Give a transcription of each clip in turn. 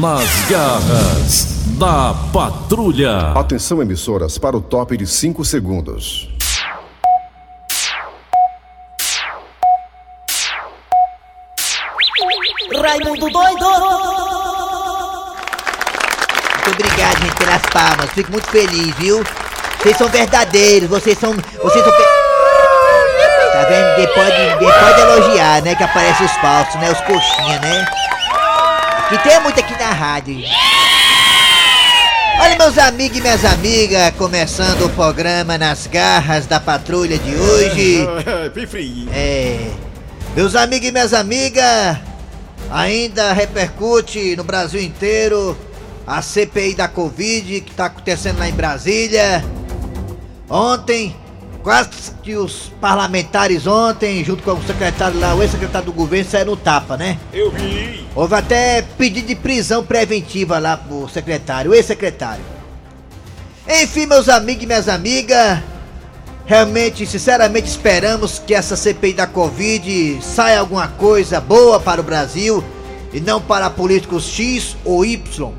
Nas garras da patrulha. Atenção, emissoras, para o top de 5 segundos. Raimundo doido! Muito obrigado, gente, pelas palmas. Fico muito feliz, viu? Vocês são verdadeiros, vocês são. Vocês são. Tá vendo? Depois de, depois de elogiar, né? Que aparecem os falsos, né? Os coxinha, né? Que tem muito aqui na rádio. Olha, meus amigos e minhas amigas, começando o programa Nas Garras da Patrulha de hoje. É. Meus amigos e minhas amigas, ainda repercute no Brasil inteiro a CPI da Covid que está acontecendo lá em Brasília. Ontem, quase que os parlamentares ontem, junto com o secretário lá, o ex-secretário do governo, saíram no tapa, né? Eu vi. Houve até pedido de prisão preventiva lá pro secretário, o ex-secretário. Enfim, meus amigos e minhas amigas, realmente, sinceramente, esperamos que essa CPI da Covid saia alguma coisa boa para o Brasil e não para políticos X ou Y.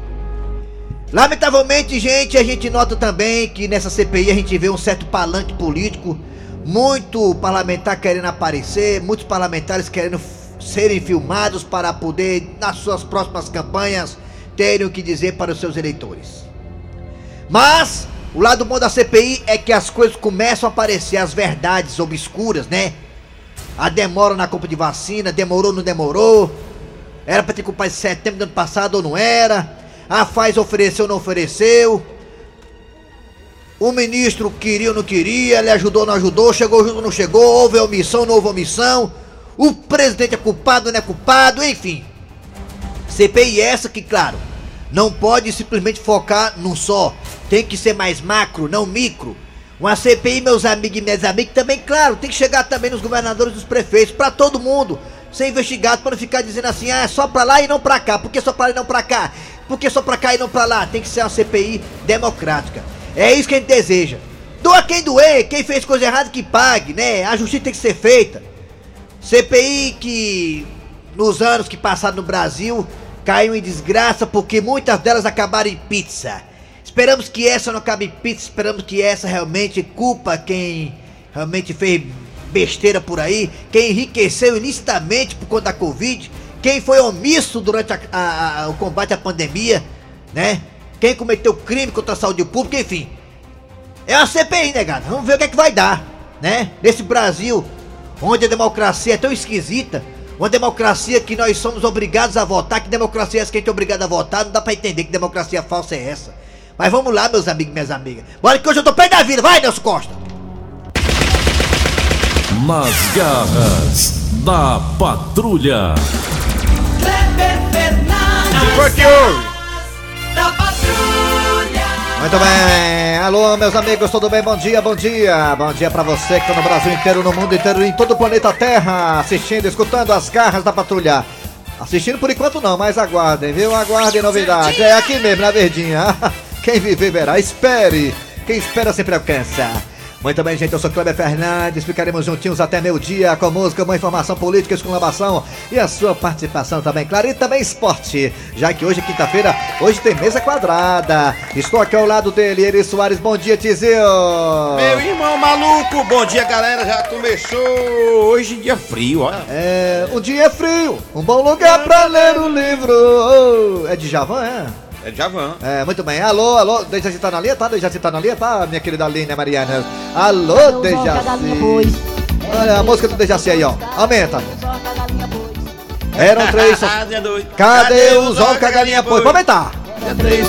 Lamentavelmente, gente, a gente nota também que nessa CPI a gente vê um certo palanque político, muito parlamentar querendo aparecer, muitos parlamentares querendo serem filmados para poder, nas suas próximas campanhas, terem o que dizer para os seus eleitores. Mas o lado bom da CPI é que as coisas começam a aparecer, as verdades obscuras, né? A demora na compra de vacina, demorou, não demorou. Era pra ter culpado em setembro do ano passado ou não era? A Faz ofereceu não ofereceu? O ministro queria ou não queria? Ele ajudou ou não ajudou? Chegou junto ou não chegou? Houve omissão ou não houve omissão? O presidente é culpado ou não é culpado? Enfim. CPI essa que, claro, não pode simplesmente focar num só. Tem que ser mais macro, não micro. Uma CPI, meus amigos e minhas amigas, também, claro, tem que chegar também nos governadores dos prefeitos, pra todo mundo ser investigado, pra não ficar dizendo assim, ah, é só pra lá e não pra cá. Por que só pra lá e não pra cá? Por que só pra cá e não pra lá? Tem que ser uma CPI democrática. É isso que a gente deseja. Doa quem doer, quem fez coisa errada que pague, né? A justiça tem que ser feita. CPI que nos anos que passaram no Brasil caiu em desgraça porque muitas delas acabaram em pizza. Esperamos que essa não acabe em pizza, esperamos que essa realmente culpa quem realmente fez besteira por aí, quem enriqueceu ilicitamente por conta da Covid, quem foi omisso durante a- a- a- o combate à pandemia, né? Quem cometeu crime contra a saúde pública, enfim. É uma CPI, negada. Vamos ver o que é que vai dar, né? Nesse Brasil, onde a democracia é tão esquisita, uma democracia que nós somos obrigados a votar, que democracia é essa que a gente é obrigado a votar, não dá pra entender que democracia falsa é essa. Mas vamos lá, meus amigos e minhas amigas. Bora que hoje eu tô pé da vida, vai, Nelson Costa! Nas garras da patrulha. Muito bem, alô meus amigos, tudo bem? Bom dia, bom dia. Bom dia pra você que tá no Brasil inteiro, no mundo inteiro, em todo o planeta Terra, assistindo, escutando as garras da patrulha. Assistindo por enquanto não, mas aguardem, viu? Aguardem novidades. É aqui mesmo, na verdinha. Quem viver verá, espere. Quem espera sempre alcança. Muito bem, gente, eu sou Kleber Fernandes, ficaremos juntinhos até meio dia com música, uma informação política, exclamação e a sua participação também, claro, e também esporte, já que hoje, quinta-feira, hoje tem mesa quadrada. Estou aqui ao lado dele, Eri Soares, bom dia, Tizio! Meu irmão maluco, bom dia galera, já começou hoje dia frio, olha. É, um dia frio, um bom lugar pra ler o livro. Oh, é de Javan, é? É Javan. É, muito bem. Alô, alô, Dejaci tá na linha, tá? Dejaci tá na linha, tá? Minha querida Aline Mariana. Alô, Dejaci. Olha a música do Dejaci aí, ó. Aumenta. Eram três só... Cadê os ovos que a galinha pôs? Vamos aumentar. Cadê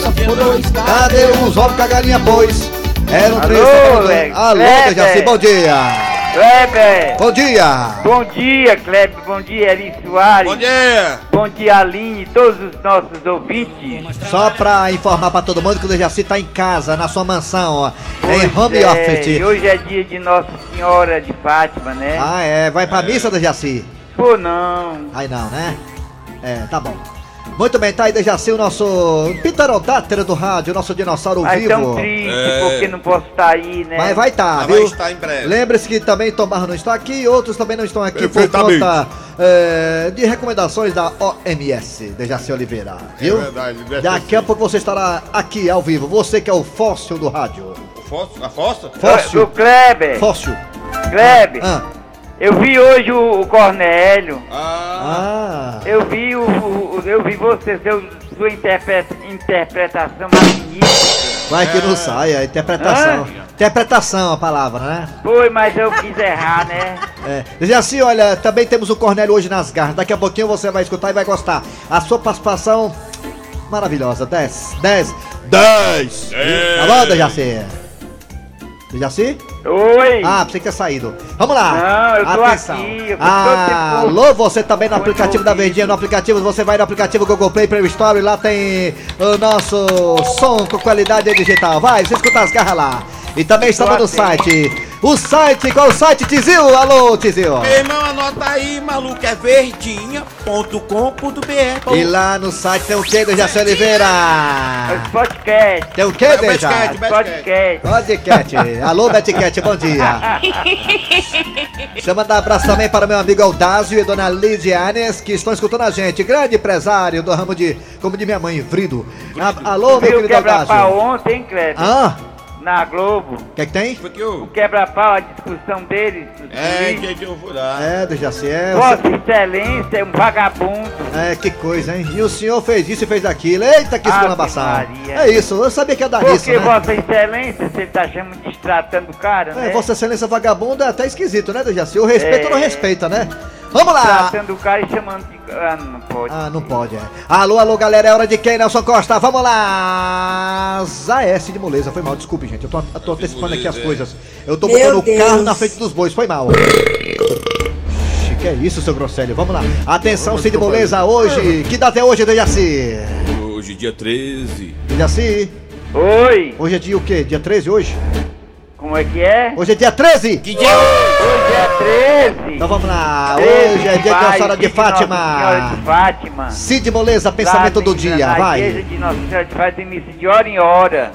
os ovos que a galinha pôs? Eram três. Alô. Dejaci, bom dia. Kleber, Bom dia. bom dia, Kleber, bom dia, Eri Soares, Bom dia! bom dia, Aline, todos os nossos ouvintes. Só pra informar pra todo mundo que o Dejaci tá em casa, na sua mansão, ó. Em Pois home é, office. e hoje é dia de Nossa Senhora de Fátima, né? Ah, é. Vai pra missa, Dejaci? Pô, não. Aí não, né? É, tá bom. Muito bem, tá aí Dejaci, o nosso pterodátero do rádio, o nosso dinossauro Mas vivo. tão triste É. porque não posso estar aí, né? Mas vai tá, Mas viu? vai estar em breve. Lembre-se que também Tomar não está aqui, outros também não estão aqui por conta é, de recomendações da OMS, Dejaci Oliveira. Viu? É verdade, deve Daqui ser. a pouco você estará aqui ao vivo. Você que é o fóssil do rádio. Fossa? A? Do Fóssil. Kleber. Fóssil. Kleber, Ah. Eu vi hoje o, o Cornélio. Ah. Eu vi o, o- eu vi você, seu, sua interpre- interpretação magnífica. Vai que não saia, interpretação. Interpretação a palavra, né? Foi, mas eu quis errar, né? É. Dizer assim, olha, também temos o Cornélio hoje nas garras. Daqui a pouquinho você vai escutar e vai gostar. A sua participação maravilhosa. 10, 10, 10. Tá bom, Dejaci? Dejaci? Oi. Ah, pensei que tinha saído. Vamos lá. Não, eu tô Atenção. aqui, eu tô Ah, tempo- alô, você também no Tô aplicativo da. Verdinha, no aplicativo, você vai no aplicativo Google Play, Play Store, e lá tem o nosso som com qualidade digital. Vai, você escuta as garras lá. E também estamos no site. O site, qual o site, Tizil? Alô, Tizil. meu irmão, anota aí, maluco, é verdinha.com.br. E lá no site tem o que, Dejaci É Oliveira? os podcast. Tem o que, É o Deja? Betcat, Podcast. Podcast. Alô, Betcat, bom dia. Deixa eu mandar um abraço também para meu amigo Aldásio e dona Lidianes, que estão escutando a gente. Grande empresário do ramo de, como de minha mãe, Vrido. A- alô, meu querido Aldásio. ontem, Kleber? Ah, Na Globo. o que é que tem? Foi que eu... O quebra-pau, a discussão deles. É, políticos. que eu lá. É, Dejaci, é, Vossa Excelência é um vagabundo. é, que coisa, hein? E o senhor fez isso e fez aquilo. Eita, que. Maria. É isso, eu sabia que ia dar Por isso, que né? Vossa Excelência, você tá chamando destratando o cara, né? É, Vossa Excelência vagabundo é até esquisito, né, Dejaci? O respeito É. não respeita, né? Vamos lá! Tratando o cara e chamando de. Ah, não pode. Ah, não pode, é. Alô, alô, galera, é hora de quem, Nelson Costa? Vamos lá! Zaes de moleza, foi mal, desculpe, gente. Eu tô, eu tô antecipando aqui as moleza, coisas. Eu tô botando o carro na frente dos bois, foi mal. Que é isso, seu Grosselho? Vamos lá. Atenção, Cid Moleza, hoje. Que data é hoje, Dejaci? Hoje, dia 13. Dejaci, Oi, hoje é dia o quê? Dia 13 hoje? como é que é? Hoje é dia 13? Que dia? Hoje é 13. Então vamos lá. 13 Hoje é dia de Nossa Senhora de Fátima. de Fátima. Cid Moleza, pensamento do dia, na vai. igreja de Nossa Senhora de Fátima tem missa de hora em hora.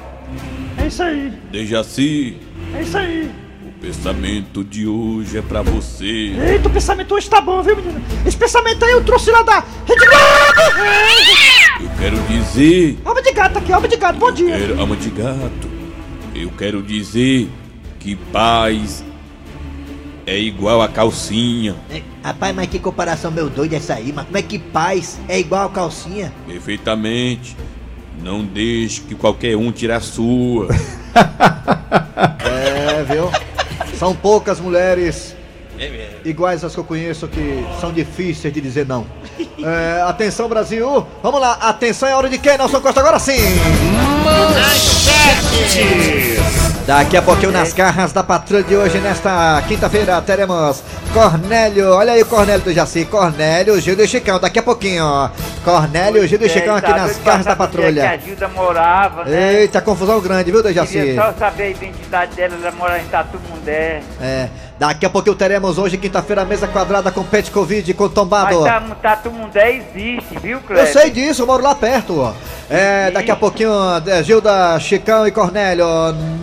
É isso aí, Dejaci, é isso aí. o pensamento de hoje é pra você. Eita, o pensamento hoje tá bom, viu, menino? Esse pensamento aí eu trouxe lá da Rede Globo! Eu quero dizer. Alma de gato aqui, alma de gato, bom dia. Quero, alma de gato. Eu quero dizer que paz é igual a calcinha. É, Rapaz, mas que comparação meu doido essa aí, mas como é que paz é igual a calcinha? Perfeitamente. Não deixe que qualquer um tire a sua. É, viu? São poucas mulheres iguais às que eu conheço que são difíceis de dizer não. É, atenção, Brasil. Vamos lá, atenção, é hora de quem? Nelson Costa, agora sim. Daqui a pouquinho nas garras da patrulha de hoje, nesta quinta-feira, teremos Cornélio. Olha aí o Cornélio do Jaci. Cornélio, Gildo e Chicão. Daqui a pouquinho, ó. Cornélio, Gildo e Chicão aqui tá nas garras da é patrulha. A Gilda morava, né? Eita, confusão grande, viu, Dejaci? Queria só saber a identidade dela, ela mora em Tatu Mundé. É, daqui a pouquinho teremos hoje, quinta-feira, mesa quadrada com Pet Covid, com Mas tombado. tá, Tatu Mundé existe, viu, Eu Cleber? sei disso, eu moro lá perto. É, daqui a pouquinho, é, Gilda, Chicão e Cornélio.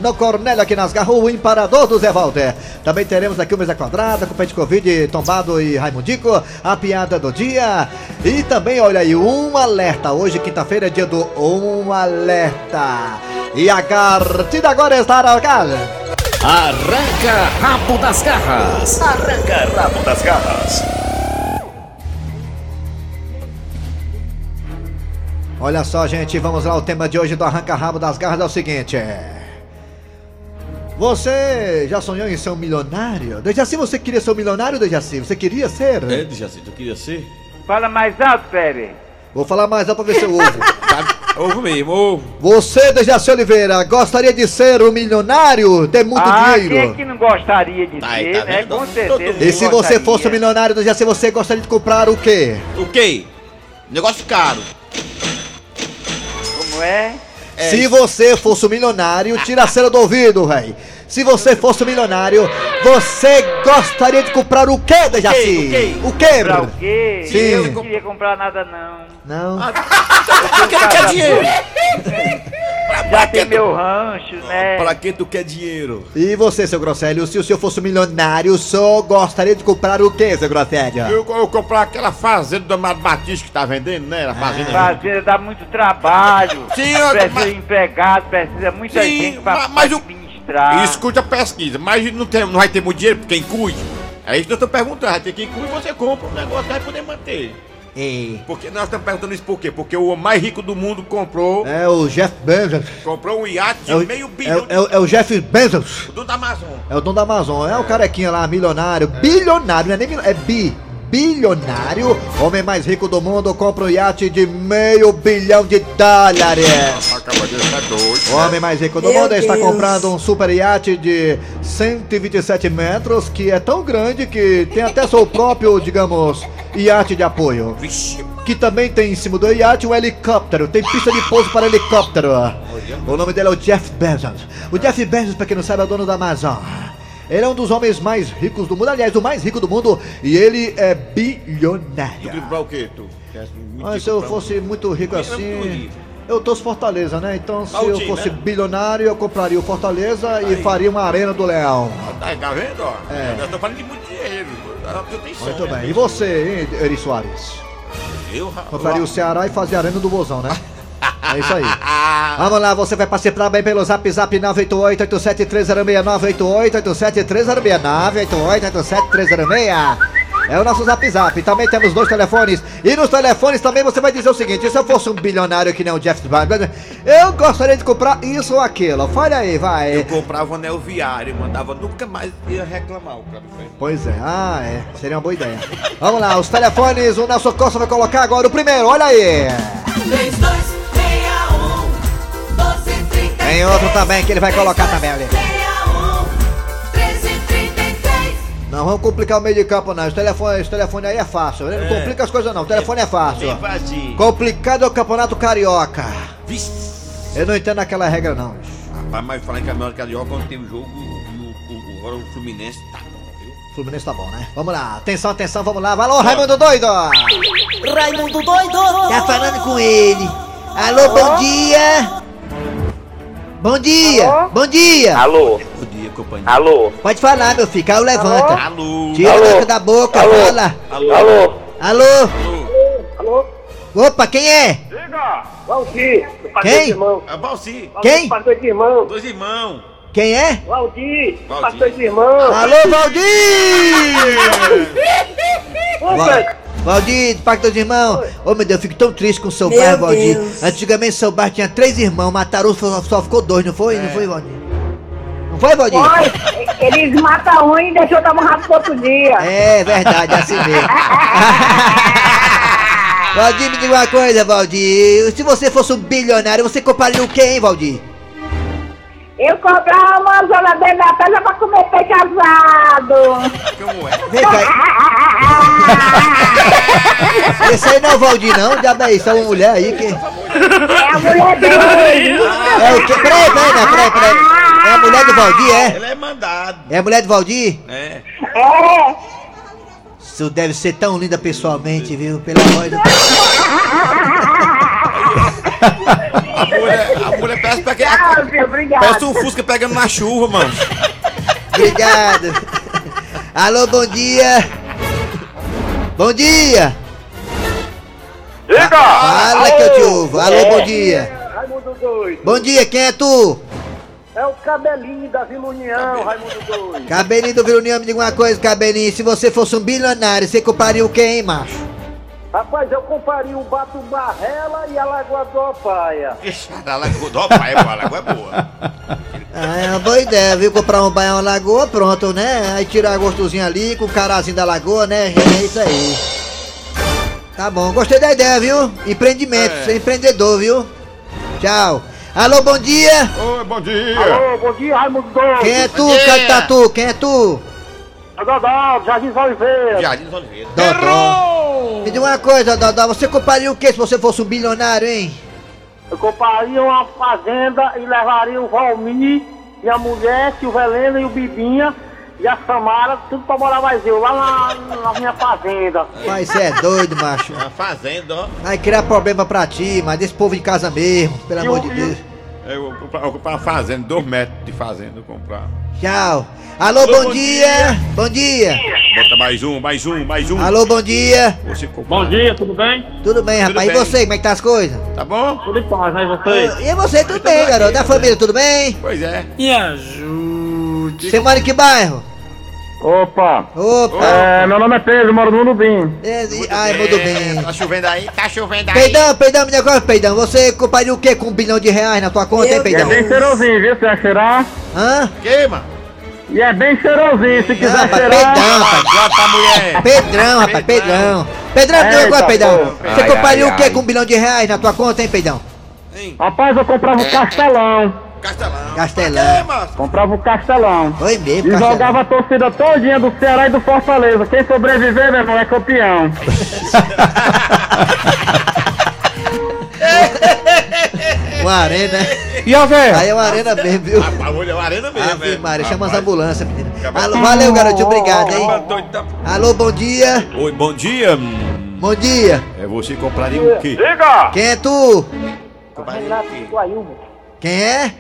No Cornélio aqui nas garras, o imparador do Zé Walter. Também teremos aqui o Mesa Quadrada com Pet Covid, Tombado e Raimundico. A piada do dia. E também, olha aí, um alerta. Hoje, quinta-feira, é dia do Um Alerta. E a partida agora está na cara. Arranca rabo das garras. Olha só, gente, vamos lá. O tema de hoje do Arranca Rabo das Garras é o seguinte: é. Você já sonhou em ser um milionário? Dejaci, você queria ser um milionário, Dejaci? Você queria ser? É, Dejaci, tu queria ser? Fala mais alto, Kleber. Vou falar mais alto pra ver se eu ouvo. Tá, ovo mesmo, ovo. Você, Dejaci Oliveira, gostaria de ser um milionário? Ter muito ah, quem é dinheiro? que não gostaria de Tá ser, tá né? Com certeza. E se você gostaria. fosse um milionário, Dejaci, você gostaria de comprar o quê? O quê? Negócio caro. Como é? É. Se você fosse um milionário, tira a cera do ouvido, véi. Se você fosse um milionário, você gostaria de comprar o quê, Dejaci? O quê? O quê, Pra o quê? Sim. Eu não queria comprar nada, não. Não. Eu quero, quero dinheiro. já que tem tu- meu rancho, né? Pra que tu quer dinheiro? E você, seu Grosselio, se o senhor fosse um milionário, só gostaria de comprar o quê, seu Grosselio? Eu, eu comprar aquela fazenda do Amado Batista que tá vendendo, né? A fazenda. Fazenda dá muito trabalho. Sim, eu- precisa mas- de empregado, precisa muita Sim, gente pra ma- mas o- administrar. Escute a pesquisa, mas não, tem, não vai ter muito dinheiro pra quem cuide. É isso que eu tô perguntando, vai ter quem cuide, você compra um negócio que vai poder manter. É. Porque nós estamos perguntando isso por quê? Porque o homem mais rico do mundo comprou, É o Jeff Bezos. comprou um iate de É o, meio é, bilhão o- é o- é o Jeff Bezos. do Amazon. É o dono da Amazon. É o carequinha lá, milionário. Bilionário, não é nem milionário, é bi. Bilionário, homem mais rico do mundo, compra um iate de meio bilhão de dólares. O homem mais rico do mundo está comprando um super iate de 127 metros, que é tão grande que tem até seu próprio, digamos, iate de apoio. Vixe, Que também tem em cima do iate um helicóptero, tem pista de pouso para helicóptero. O nome dele é o Jeff Bezos. O Jeff Bezos, pra quem não sabe, é o dono da Amazon. Ele é um dos homens mais ricos do mundo, aliás, o mais rico do mundo, e ele é tu bilionário. comprar o quê, tu? Mas se eu fosse muito rico assim. Eu torço Fortaleza, né? Então, se eu Valdir, fosse né? bilionário, eu compraria o Fortaleza e Aí. faria uma arena do Leão. Tá, tá vendo, ó? É. Nós estamos falando de muito dinheiro. Tu tem sonho, Muito né? bem. E você, hein, Eri Soares? Eu, ra- Compraria o Ceará e fazia a arena do Bozão, né? É isso aí. Vamos lá, você vai participar bem pelo zap zap 988-87306, É o nosso zap zap. Também temos dois telefones. E nos telefones também você vai dizer o seguinte: se eu fosse um bilionário que nem o Jeff Bezos, eu gostaria de comprar isso ou aquilo. Fale aí, eu vai. comprava um anel viário mandava nunca mais ia reclamar o cara. Pois é, ah, é. Seria uma boa ideia. Vamos lá, os telefones, o Nelson Costa vai colocar agora o primeiro, olha aí. 3261 1233 Tem outro também que ele vai colocar também ali. Não vamos complicar o meio de campo, não. Esse telefone, esse telefone aí é fácil. né? Não complica as coisas, não. O telefone é fácil. vazio. Complicado é o campeonato carioca. Vixe. Eu não entendo aquela regra, não. Rapaz, mas falar em caminhão carioca, quando tem um jogo, o, o, agora o Fluminense tá bom, viu? Fluminense tá bom, né? Vamos lá. Atenção, atenção, vamos lá. Alô, Raimundo Doido. Raimundo doido Tá falando com ele. Alô, bom dia. Bom dia. Bom dia. Alô, dia, companheiro. alô, Pode falar, meu filho. Caiu, levanta. Alô. Tira a Alô? boca da boca, Alô? fala. Alô. alô. Alô. Alô. Opa, quem é? Valdir, do Pastor Quem? de Irmão. É o Balsi. Quem? Pastor de Irmão. Dois irmãos. Quem é? Valdir, Valdir. Pastor de Irmão. Alô, Valdir! Val- Valdir, do Pacto dos Irmãos. Ô meu Deus, eu fico tão triste com o seu Meu bairro, Valdir. Deus. Antigamente seu bairro tinha três irmãos, mataram um, só, só ficou dois, não foi? Não foi, Valdir? Foi, Valdir? Foi, eles matam um e deixam tomar rápido pro outro dia. É verdade, é assim mesmo. Valdir, me diga uma coisa, Valdir. Se você fosse um bilionário, você compraria o quê, hein, Valdir? Eu comprava uma zona dentro da casa pra comer peixe assado. Como é? Vem cá. Esse aí não é o Valdir, não. Diabo é isso, é uma mulher aí que. É a mulher dele. É o quê? Peraí, peraí, não, peraí, peraí. É a mulher do Valdir, é? Ele é mandado. É a mulher do Valdir? É. É. Isso deve ser tão linda pessoalmente, viu? Pelo amor de Deus. A mulher, a mulher parece, que- Tchau, filho, obrigado. parece um Fusca pegando na chuva, mano. Obrigado. Alô, bom dia. Bom dia. Diga! Fala que eu te ouvo. Alô, bom dia. Raimundo Doido. Bom dia, quem é tu? É o cabelinho da Vila União, Raimundo Doido. Cabelinho do Virunião, me diga uma coisa, Cabelinho. Se você fosse um bilionário, você compraria o quê, hein, macho? Rapaz, eu compraria o Bato Barrela e a Lagoa do Opaia. Ixi, a lagoa, ó, pai, a lagoa é boa. Ah, é uma boa ideia, viu? Comprar um baião na lagoa, pronto, né? Aí tirar gostosinho ali com o carazinho da lagoa, né? É isso aí. Tá bom, gostei da ideia, viu? Empreendimento, É. ser empreendedor, viu? Tchau. Alô, bom dia. Oi, bom dia. Alô, bom dia, Raimundo Doido. Quem é tu. Cantatu? Quem é tu? É Dodó, Jardim Oliveira. Jardim Oliveira. Dodó. Diga uma coisa, Dodó. Você compraria o que se você fosse um bilionário, hein? Eu compraria uma fazenda e levaria o Valmir e a mulher, o Helena e o Bibinha e a Samara, tudo pra morar mais eu, lá na, na minha fazenda. Mas você é doido, macho. Uma fazenda, ó. Vai criar problema pra ti, mas desse povo em casa mesmo, pelo E amor o, de e, Deus. É, Eu vou comprar, uma fazenda, dois metros de fazenda, eu comprar. Tchau. Alô, Alô, bom bom dia. Bom dia. Bota mais um, mais um, mais um. Alô, bom dia. Você. Bom dia, tudo bem? Tudo bem, rapaz? bem. E você, como é que tá as coisas? Tá bom? Tudo em paz, né? E vocês? E você, tudo bem, garoto? Da família, tudo bem? Pois é. Me ajude. Você mora em que bairro? Opa! Opa. É, meu nome é Pedro, moro no Nubim. É, e- Ai, muito bem. Tá chovendo aí? Tá chovendo aí. Peidão, peidão, meu negócio, peidão. Você compraria o quê com um bilhão de reais na tua conta, hein, E é peidão? bem cheirosinho, viu? Se vai cheirar. Hã? Que, mano? E é bem cheirosinho, se Não, quiser rapaz, cheirar. peidão, rapaz. Bota mulher. Pedrão, rapaz, Pedrão. Pedrão, Eita, negócio, peidão. Você compraria ai, o quê ai. com um bilhão de reais na tua conta, hein, peidão? Hein? Rapaz, eu comprava o castelão. Castelão. Castelão. Comprava o castelão. Foi mesmo, E castelão. jogava a torcida todinha do Ceará e do Fortaleza. Quem sobreviver, meu irmão, é campeão. Uma arena. E a velha? Aí é uma arena mesmo, viu? Rapaz, olha a arena mesmo, Ave velho. Maria, chama as Rapaz. ambulâncias, menina. Acabou. Alô, valeu, garotinho, obrigado, hein? Alô, bom dia. Oi, bom dia. Bom dia. É você compraria o quê? Diga! Quem é tu? Compraria o Renato? Guaiúba. Quem é?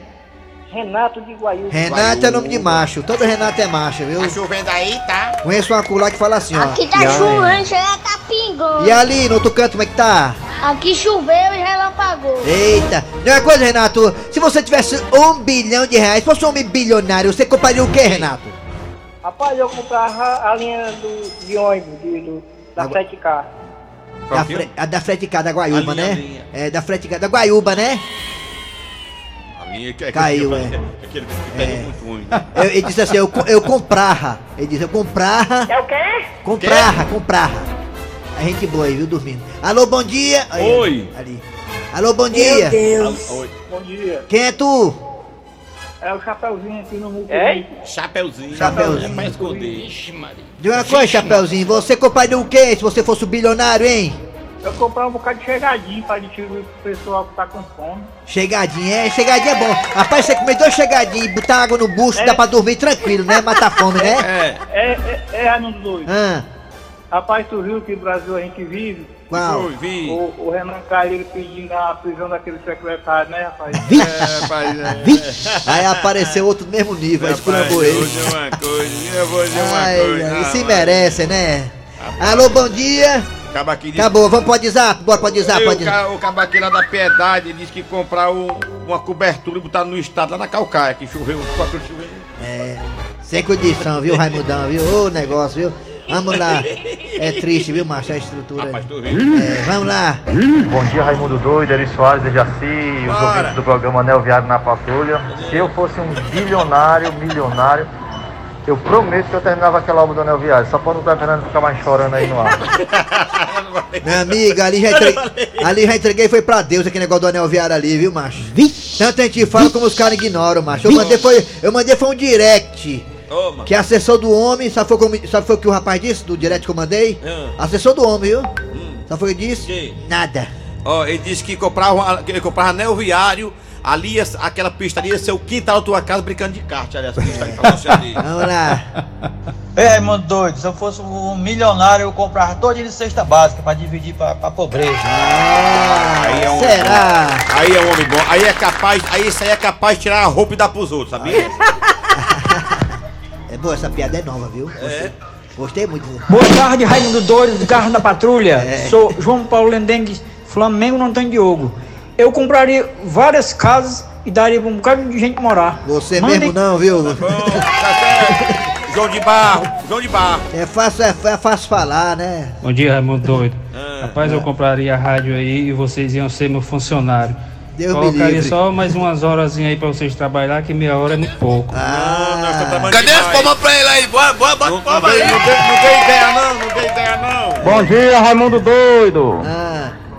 Renato de Guaiúba. Renato é nome de macho. Todo Renato é macho, viu? Tá chovendo aí, tá? Conheço uma culá que fala assim, ó. Aqui tá chovendo, chega tá pingando. E ali, no outro canto, como é que tá? Aqui choveu e relampagou. Eita. E uma coisa, Renato. Se você tivesse um bilhão de reais, fosse um homem bilionário, você compraria o quê, Renato? Rapaz, eu comprava a linha do, de ônibus, de, do, da Agora- 7K. Da, fre a da frete cá, da Guaiúba, né? linha. É, da frete cá, da Guaiúba, né? Que é Caiu, aquele, é. Aquele critério muito ruim. Eu- ele disse assim, eu, eu comprava. Ele disse, eu comprava. É o quê? Comprava, comprava. A gente boa aí, viu, dormindo. Alô, bom dia. Aí, Oi. Ali. Alô, bom dia. Oi. Bom dia. Quem é tu? É o Chapeuzinho aqui no mundo. Chapeuzinho. Chapeuzinho. É pra esconder. De uma coisa, Chapeuzinho, você compraria o quê se você fosse bilionário, hein? Eu comprei um bocado de chegadinho pra distribuir pro pessoal que tá com fome. Chegadinho, é, chegadinho é bom. Rapaz, você comer dois chegadinhos e botar água no bucho, dá pra dormir tranquilo, né? Matar fome, né? É. É, é, é Raimundo Doido. Ah, Rapaz, tu viu que Brasil a gente vive? qual? Vi. O, o Renan Calheiro pedindo a prisão daquele secretário, né, rapaz? Vixe, É, rapaz, é. vixe. Aí apareceu outro do mesmo nível, aí Rapaz, esculhambou eu vou ele. dizer uma coisa, eu vou dizer uma Ai, coisa. ai, e se rapaz. merece, né? Alô, bom dia. Aqui de Acabou, vamos pro WhatsApp, bora pro WhatsApp, Eu, pode o, ca- o cabaquinho lá da Piedade disse que comprar um- uma cobertura e botar no estado lá na Calcaia, que choveu, quatro choveu. É, sem condição, viu, Raimundão, viu? Ô negócio, viu? Vamos lá. É triste, viu, macho, a estrutura. Rapaz. É, vamos lá. Bom dia, Raimundo Doido, Eri Soares, de Jaci, os ouvintes do programa Anel Viário na Patrulha. Se eu fosse um bilionário, milionário, eu prometo que eu terminava aquela obra do Anel Viário, só pra não estar Fernando ficar mais chorando aí no ar. Minha amiga, ali já entreguei, ali já entreguei foi pra Deus aquele negócio do anel viário ali, viu, macho? Tanto a gente fala como os caras ignoram, macho. Eu mandei foi, eu mandei foi um direct. Toma. Que é assessor do homem, sabe foi, como, sabe foi o que o rapaz disse do direct que eu mandei? Ah. Assessor do homem, viu? Hum. Sabe foi o que disse? Que? Nada. Ó, ele disse que comprava, que ele comprava anel viário, ali ia- aquela pista ali ia ser o quintal da tua casa brincando de kart, aliás, a pista aí pra você ali. Vamos lá. Ei, Raimundo doido, se eu fosse um milionário, eu comprava todo de cesta básica pra dividir pra, pra pobreza. Ah, Aí é um- será? Aí é um homem bom, aí é capaz, aí isso aí é capaz de tirar a roupa e dar pros outros, sabia? É boa, essa piada é nova, viu? É. Gostei muito. Boa tarde, Raimundo Doido, do Carro da Patrulha. É. Sou João Paulo Lendengue, Flamengo não tem Diogo. Eu compraria várias casas e daria pra um bocado de gente morar. Você Mandem- mesmo não, viu? Bom, tá. João de Barro, João de Barro. É fácil, é, é fácil falar, né? Bom dia, Raimundo Doido. Ah. Rapaz, eu compraria a rádio aí e vocês iam ser meu funcionário. Deus me Colocaria livre. só mais umas horas aí pra vocês trabalhar, que meia hora é muito pouco. Não, nós tá Ah, trabalhando Cadê as palmas pra ele aí? Bora, bora, bora, Não, não, palma aí. não, dei, não dei ideia não, não dei ideia não. Bom dia, Raimundo Doido! ah,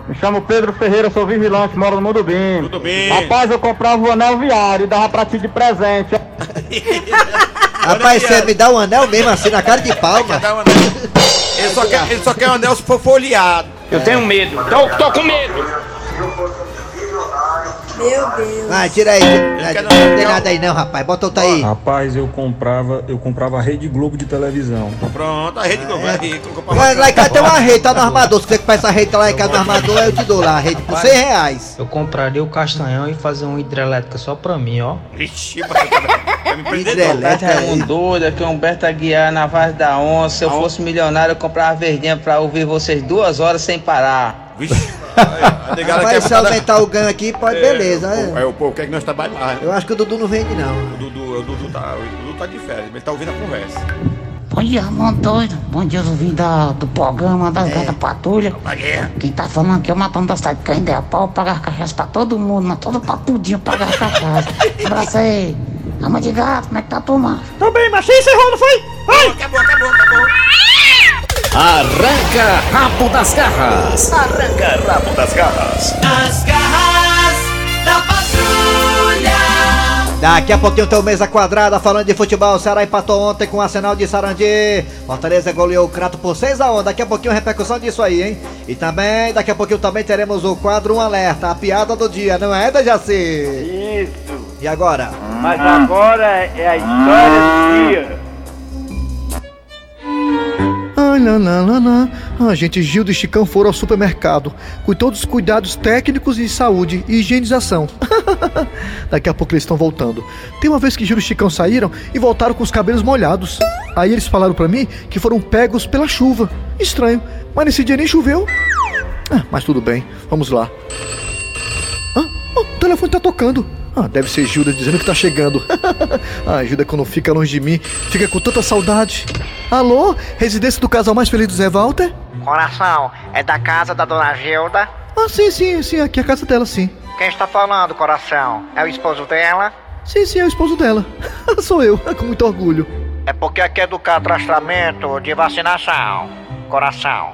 Me chamo Pedro Ferreira, sou vigilante, moro no Mundo Bim. Tudo bem. Rapaz, eu comprava o anel viário e dava pra ti de presente. rapaz, você me dá um anel mesmo assim na cara de uma- Ele só quer, ele só quer um anel se for folheado. Eu tenho medo, tô, tô com medo. Meu Deus. Vai, tira aí. Não, não tem nada aí não, rapaz. Bota outra aí. Rapaz, eu comprava, eu comprava a Rede Globo de televisão. Pronto, a rede Globo é rica. Lá, lá em casa tem uma rede, tá no armador. Se você que faz essa rede lá em casa no armador, eu te dou lá a rede por 100 reais. Eu compraria o castanhão e fazer uma hidrelétrica só pra mim, ó. Vixe, vai me prender. Humberto Raimundo doido, aqui é Humberto Aguiar na Vaz da Onça. Se eu fosse milionário, eu comprava verdinha pra ouvir vocês duas horas sem parar. Vixe. Mas se aumentar o ganho aqui, pode, beleza. É, é. o povo quer que nós trabalhemos mais. Eu acho que o Dudu não vende, não. O Dudu, o Dudu tá, o Dudu tá de férias, mas ele tá ouvindo a conversa. Bom dia, mano doido. Bom dia, ouvindo da, do programa das É. gatas patrulha. Quem tá falando aqui é o matando da cidade, caindo é pau, pagar cachaça pra todo mundo, mas todo papudinho pagar cachaça. Abraça aí. Ama de gato, como é que tá tua mano? Tô bem, mas você encerrou, não foi? Vai! Acabou, acabou, acabou. Arranca rabo das garras. Arranca rabo das garras. As garras da patrulha. Daqui a pouquinho tem o Mesa Quadrada falando de futebol. O Ceará empatou ontem com o Arsenal de Sarandi. Fortaleza goleou o Crato por 6x1. Daqui a pouquinho repercussão disso aí, hein? E também, daqui a pouquinho também teremos o quadro Um Alerta, a piada do dia, não é, Dejaci? Isso. E agora? Mas agora é a história do dia. Ai, lá, lá, lá, lá. A gente Gildo e Chicão foram ao supermercado com todos os cuidados técnicos de saúde e higienização. Daqui a pouco eles estão voltando. Tem uma vez que Gildo e Chicão saíram e voltaram com os cabelos molhados. Aí eles falaram pra mim que foram pegos pela chuva. Estranho, mas nesse dia nem choveu. Ah, mas tudo bem, vamos lá. Ah, o telefone tá tocando. Ah, deve ser Gilda dizendo que tá chegando. ah, Gilda quando fica longe de mim, fica com tanta saudade. Alô? Residência do casal mais feliz do Zé Walter? Coração, é da casa da dona Gilda? Ah, sim, sim, sim, aqui é a casa dela, sim. Quem está falando, coração? É o esposo dela? Sim, sim, é o esposo dela. Sou eu, com muito orgulho. É porque aqui é do cadastramento de vacinação, coração.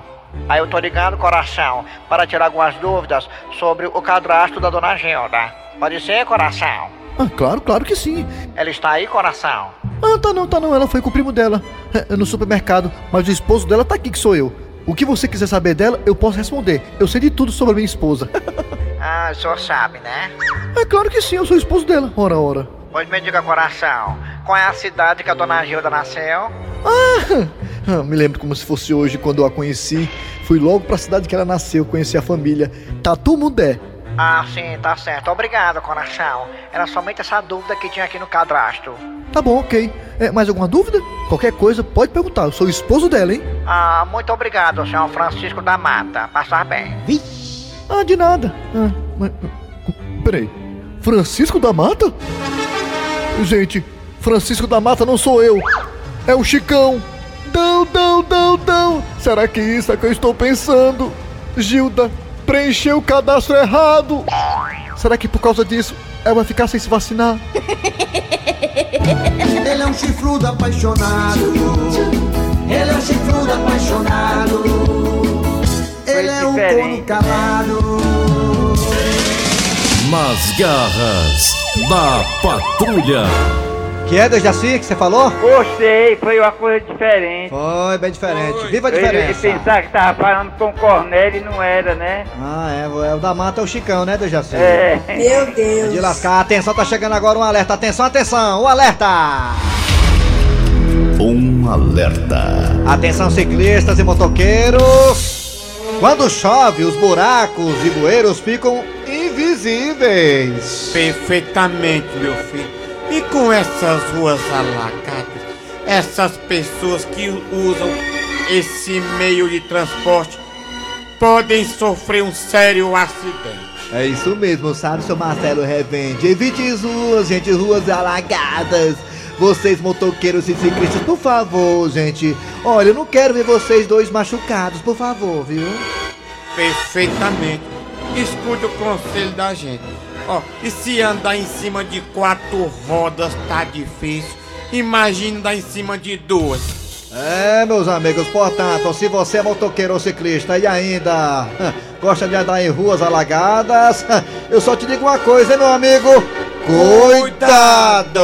Aí eu tô ligando, coração, para tirar algumas dúvidas sobre o cadastro da dona Gilda. Pode ser, coração? Ah, claro, claro que sim. Ela está aí, coração? Ah, tá não, tá não, ela foi com o primo dela, é, no supermercado, mas o esposo dela tá aqui que sou eu. O que você quiser saber dela, eu posso responder. Eu sei de tudo sobre a minha esposa. Ah, o senhor sabe, né? é claro que sim, eu sou o esposo dela. Ora, ora. Pois me diga, coração, qual é a cidade que a dona Gilda nasceu? Ah, me lembro como se fosse hoje quando eu a conheci. Fui logo pra cidade que ela nasceu, conheci a família. Tatu Mundé. Ah, sim, tá certo. Obrigado, coração. Era somente essa dúvida que tinha aqui no cadastro. Tá bom, ok. É, mais alguma dúvida? Qualquer coisa, pode perguntar. Eu sou o esposo dela, hein? Ah, muito obrigado, senhor Francisco da Mata. Passar bem. Ah, de nada. Ah, mas, peraí. Francisco da Mata? Gente, Francisco da Mata não sou eu. É o Chicão. Não, não, não, não. Será que isso é que eu estou pensando? Gilda, preencheu o cadastro errado. Será que por causa disso ela vai ficar sem se vacinar? Ele é um chifrudo apaixonado. Ele é um chifrudo apaixonado. Ele é um corno calado. Nas garras da patrulha. Que é, Dejaci, que você falou? Gostei, foi uma coisa diferente. Foi bem diferente. Viva a Eu ia diferença. pensar que tava falando com o Cornélio e não era, né? Ah, é, é o da mata é o Chicão, né, Dejaci? É. Meu Deus. De lascar. Atenção, tá chegando agora um alerta. Atenção, atenção, um alerta. Um alerta. Atenção, ciclistas e motoqueiros. Quando chove, os buracos e bueiros ficam invisíveis. Perfeitamente, meu filho. E com essas ruas alagadas, essas pessoas que usam esse meio de transporte podem sofrer um sério acidente. É isso mesmo, sabe, seu Marcelo Revende. Evite as ruas, gente, ruas alagadas. Vocês, motoqueiros e ciclistas, por favor, gente. Olha, eu não quero ver vocês dois machucados, por favor, viu? Perfeitamente. Escute o conselho da gente. Ó, e se andar em cima de quatro rodas tá difícil, imagine andar em cima de duas. É, meus amigos, portanto, se você é motoqueiro ou ciclista e ainda gosta de andar em ruas alagadas, eu só te digo uma coisa, hein, meu amigo? Cuidado!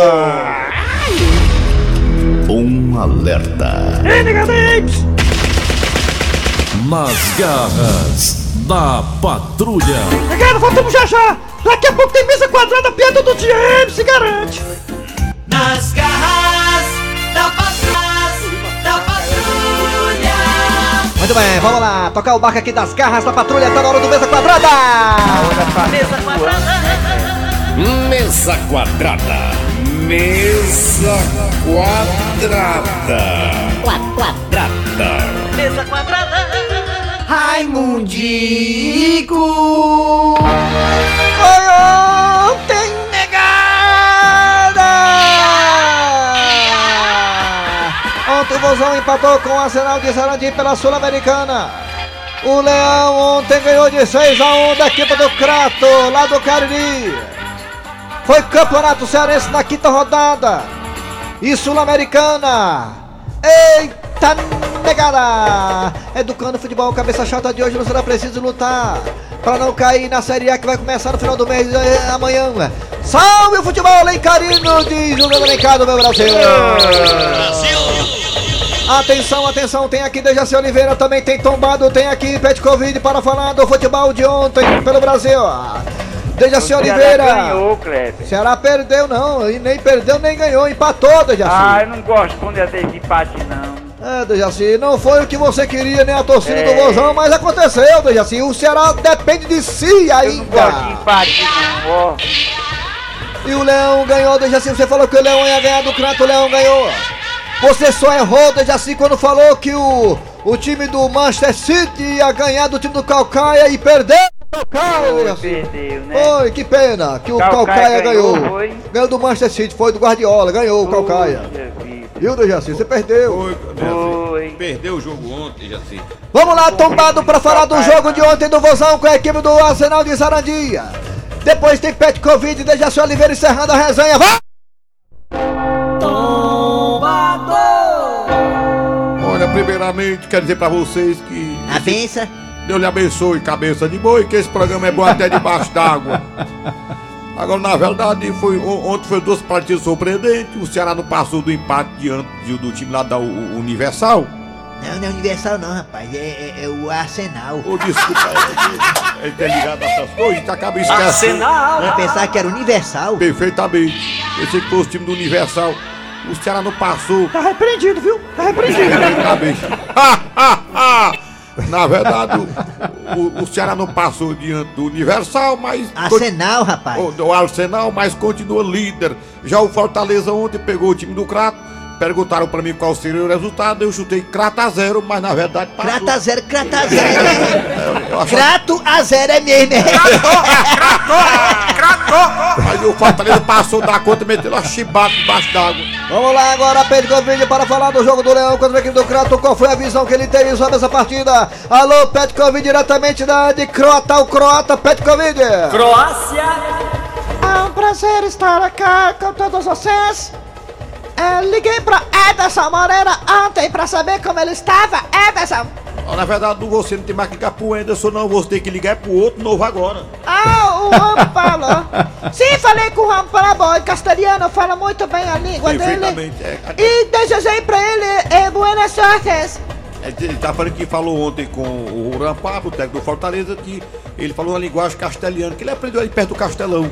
Um alerta. Nas garras da Patrulha. Galera, voltamos já já. Daqui a pouco tem mesa quadrada, piada do dia, hein? se garante. Nas garras da patrulha, da patrulha. Muito bem, vamos lá. Tocar o barco aqui das garras da patrulha. Tá na hora do mesa quadrada. Mesa quadrada. Mesa quadrada. Mesa quadrada. Quadrada. Mesa quadrada. Raimundico. Negada! Ontem o Vozão empatou com o Arsenal de Sarandi pela Sul-Americana. O Leão ontem ganhou de 6 a 1 da equipe do Crato, lá do Cariri. Foi campeonato cearense na quinta rodada. E Sul-Americana. Eita negada! Educando o futebol, cabeça chata de hoje não será preciso lutar. Para não cair na Série A que vai começar no final do mês eh, amanhã. Salve o futebol, Lencarino, diz o do meu Brasil. Atenção, atenção, tem aqui Dejaci Oliveira, também tem tombado, tem aqui Pet Covid para falar do futebol de ontem pelo Brasil. Dejaci O Ceará Oliveira. ganhou, Kleber. Ceará perdeu não, e nem perdeu nem ganhou, empatou, Dejaci. Ah, eu não gosto quando é desse empate, não. É, Dejaci, não foi o que você queria, nem a torcida do É. Vozão, mas aconteceu, Dejaci. O Ceará depende de si Eu não ainda. gosto de empate, não, ó. E o Leão ganhou, Dejaci. Você falou que o Leão ia ganhar do Crato, o Leão ganhou. Você só errou, Dejaci, quando falou que o, o time do Manchester City ia ganhar do time do Calcaia e perdeu o Calcaia, Dejaci. Perdeu, né? Foi, que pena que o Calcaia Calcaia, ganhou, ganhou. foi? Ganhou do Manchester City, foi do Guardiola, ganhou o Calcaia. Viu, Dejaci? Você perdeu. Perdeu o jogo ontem, Jaci. Vamos lá, tombado para falar do jogo de ontem do Vozão com a equipe do Arsenal de Sarandia. Depois tem Pet Covid, Dejaci Oliveira encerrando a resenha. Vai! Olha, primeiramente, quero dizer pra vocês que. A benção. Deus lhe abençoe, cabeça de boi, que esse programa é bom até debaixo d'água. Agora, na verdade, foi, on- ontem foi duas partidas surpreendentes. O Ceará não passou do empate diante do time lá da Universal. Não, não é Universal não, rapaz. É, é- é o Arsenal. Ô, desculpa, é, é, é ligado a essas coisas, gente acaba esquecendo. Eu pensava que era Universal. Perfeitamente. Pensei que fosse o time do Universal. O Ceará não passou. Tá repreendido, viu? Tá repreendido. Cabeça. Na verdade, o, o- o Ceará não passou diante do Universal, mas. Arsenal, rapaz. O, do Arsenal, mas continua líder. Já o Fortaleza ontem pegou o time do Crato. Perguntaram pra mim qual seria o resultado. Eu chutei Crato a zero, mas na verdade passou. Crata a zero, crata a zero. Eu achava- Crato a zero é mesmo. é. Mas o Fortaleza passou da conta e meteu a chibata debaixo d'água. Vamos lá agora, Pedro Covid, para falar do jogo do Leão contra a equipe do Crato. Qual foi a visão que ele teve sobre essa partida? Alô, Pet Covid, diretamente da, de Croata, o Croata, Pet Covid. Croácia. É um prazer estar aqui com todos vocês. É, liguei pra Ederson Moreira ontem pra saber como ele estava. Ederson! Na verdade, você não tem mais que ligar pro Anderson, não. Você tem que ligar pro outro novo agora. Ah, o Ram falou. Sim, falei com o Ram Parabó, castelhano, fala muito bem a língua dele. Perfeitamente. É, E desejei pra ele é, buenas sortes. É, Ele tá falando que falou ontem com o Rampabo, o técnico do Fortaleza, que ele falou na linguagem castelhana, que ele aprendeu ali perto do Castelão.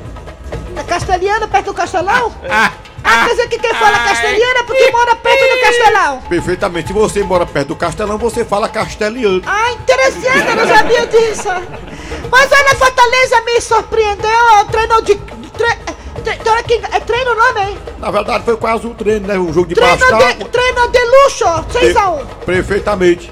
É castelhano perto do castelão? Ah, quer dizer que quem fala castelhano é porque mora perto do castelão. Perfeitamente. Se você mora perto do Castelão, você fala castelhano. Ah, interessante, eu não sabia disso. Mas olha, Fortaleza me surpreendeu, treinou de... Tre, tre, é treino o nome, hein? Na verdade, foi quase um treino, né? Um jogo de Treino treino de luxo, 6x1. Perfeitamente.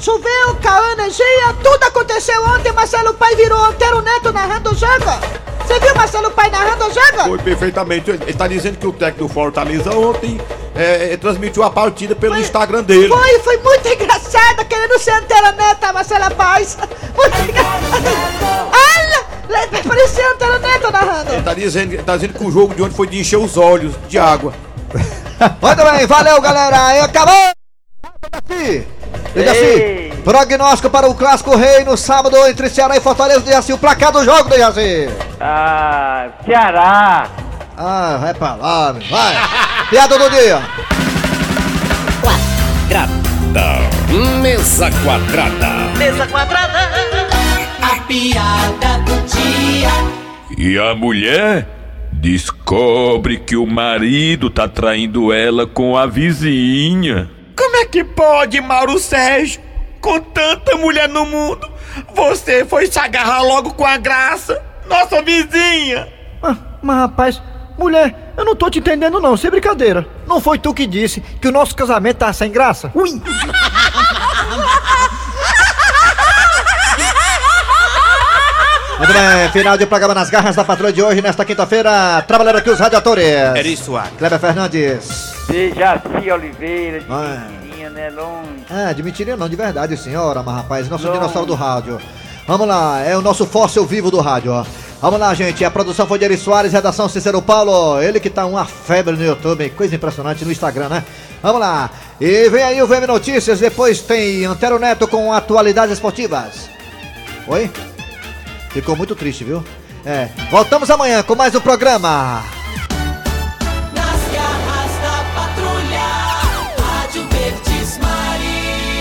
Choveu, caiu energia, tudo aconteceu ontem. Marcelo Pai virou Antero Neto narrando o jogo. Você viu Marcelo Pai narrando o jogo? Foi perfeitamente. Ele está dizendo que o técnico do Fortaleza ontem é, é, transmitiu a partida pelo Instagram dele. Foi, foi muito engraçado, querendo ser Antero Neto, a Marcela Paz. Muito engraçado. Olha, parecia Antero Neto narrando. Ele está dizendo, ele tá dizendo que o jogo de ontem foi de encher os olhos de água. Muito bem, valeu galera, e acabou! Dejaci, prognóstico para o Clássico Rei no sábado entre Ceará e Fortaleza, Dejaci, o placar do jogo, Dejaci! Ah, Ceará. Ah, vai pra lá, vai! Piada do dia! Quadrada. Mesa quadrada. Mesa quadrada. piada do dia. E a mulher descobre que o marido tá traindo ela com a vizinha. Como é que pode, Mauro Sérgio? Com tanta mulher no mundo, você foi se agarrar logo com a graça, nossa vizinha. Ah, mas rapaz, mulher, eu não tô te entendendo não, sem brincadeira. Não foi tu que disse que o nosso casamento tá sem graça? Ui! Muito bem, final de programa nas garras da patrulha de hoje, nesta quinta-feira, trabalhando aqui os radiadores. Eri Soares. Kleber Fernandes. Dejaci Oliveira, de Ah. mentirinha, né? Longe. É, de mentirinha não, de verdade, senhora, mas rapaz, nosso Não. dinossauro do rádio. Vamos lá, é o nosso fóssil vivo do rádio, ó. Vamos lá, gente, a produção foi de Eri Soares, redação Cícero Paulo, ele que tá uma febre no YouTube, coisa impressionante no Instagram, né? Vamos lá, e vem aí o VM Notícias, depois tem Antero Neto com atualidades esportivas. Oi? Ficou muito triste, viu? É, voltamos amanhã com mais um programa.